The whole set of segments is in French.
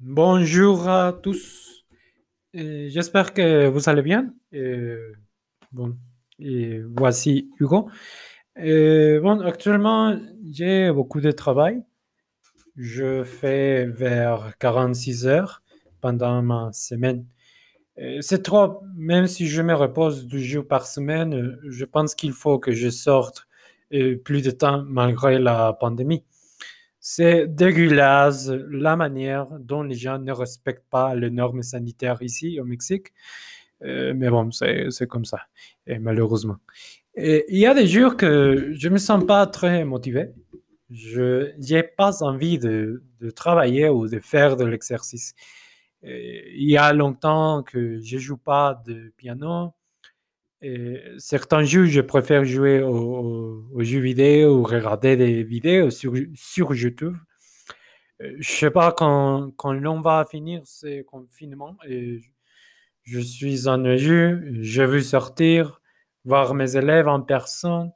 Bonjour à tous. Euh, J'espère que vous allez bien. Euh, bon, et voici Hugo. Euh, bon, actuellement, j'ai beaucoup de travail. Je fais vers 46 heures pendant ma semaine. C'est trop, même si je me repose deux jours par semaine, je pense qu'il faut que je sorte plus de temps malgré la pandémie. C'est dégueulasse la manière dont les gens ne respectent pas les normes sanitaires ici au Mexique. Euh, mais bon, c'est comme ça, et malheureusement. Et il y a des jours que je me sens pas très motivé. Je n'ai pas envie de, de travailler ou de faire de l'exercice. Il y a longtemps que je joue pas de piano. Certains jours, je préfère jouer au- au- aux jeux vidéo ou regarder des vidéos sur, sur YouTube. Euh, Je sais pas quand, quand l'on va finir ce confinement et je suis ennuyé, je veux sortir, voir mes élèves en personne.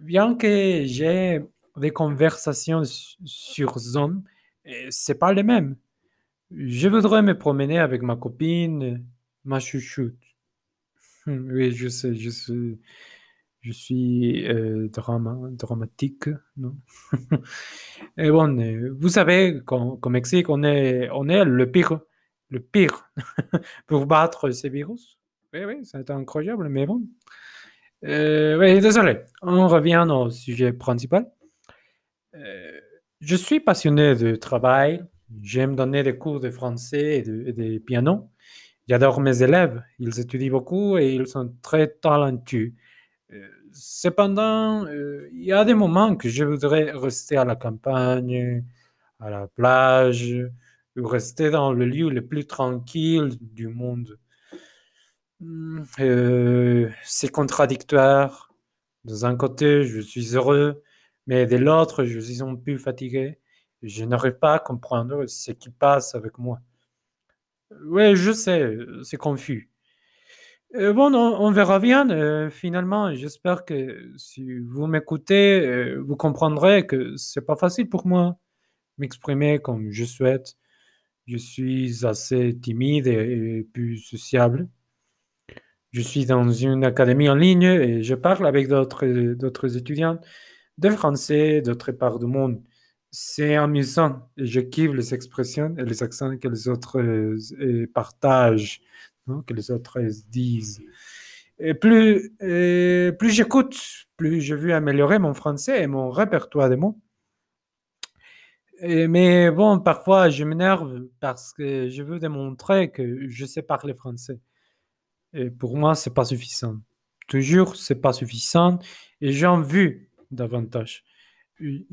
Bien que j'ai des conversations su- sur Zoom, c'est pas le même. Je voudrais me promener avec ma copine, ma chouchoute. Hmm, Oui, je sais, je suis euh, drama- dramatique, non? Et bon, euh, vous savez qu'au Mexique, on est, le pire, le pire pour battre ces virus. Oui, oui, c'est incroyable, mais bon. Euh, oui, désolé. On revient au sujet principal. Je suis passionné de travail. J'aime donner des cours de français et de piano. J'adore mes élèves. Ils étudient beaucoup et ils sont très talentueux. Euh, cependant, euh, il y a des moments que je voudrais rester à la campagne, à la plage, ou rester dans le lieu le plus tranquille du monde. Hmm, euh, c'est contradictoire. D'un côté, je suis heureux, mais de l'autre, je suis un peu fatigué. Je n'arrive pas à comprendre ce qui passe avec moi. Oui, je sais, c'est confus. Euh, bon, on, verra bien. euh, finalement, j'espère que si vous m'écoutez, euh, vous comprendrez que c'est pas facile pour moi m'exprimer comme je souhaite. Je suis assez timide et, et plus sociable. Je suis dans une académie en ligne et je parle avec d'autres étudiants de français d'autres parts du monde. C'est amusant je kiffe les expressions et les accents que les autres euh, euh, partagent, non, que les autres euh, disent. Et plus, plus j'écoute, plus je veux améliorer mon français et mon répertoire de mots. Et- mais bon, parfois je m'énerve parce que je veux démontrer que je sais parler français. Et pour moi, c'est pas suffisant. Toujours, c'est pas suffisant et j'en veux davantage.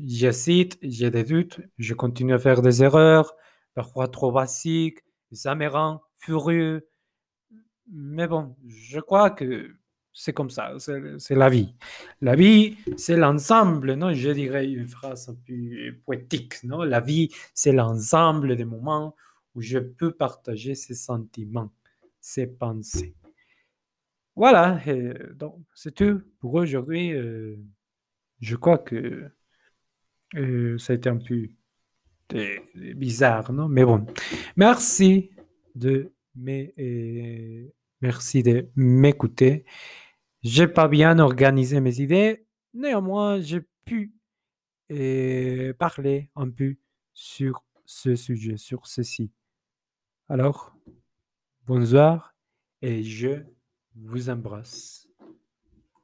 J'hésite, j'ai des doutes, je continue à faire des erreurs, parfois trop basiques, ça me rend furieux. Mais bon, je crois que c'est comme ça, c'est la vie. La vie, c'est l'ensemble, non? Je dirais une phrase un peu poétique, non? La vie, c'est l'ensemble des moments où je peux partager ses sentiments, ses pensées. Voilà, donc c'est tout pour aujourd'hui. euh, je crois que euh, ça a été un peu bizarre, non? Mais bon, merci de euh, merci de m'écouter. J'ai pas bien organisé mes idées, néanmoins, j'ai pu euh, parler un peu sur ce sujet, sur ceci. Alors, bonsoir et je vous embrasse.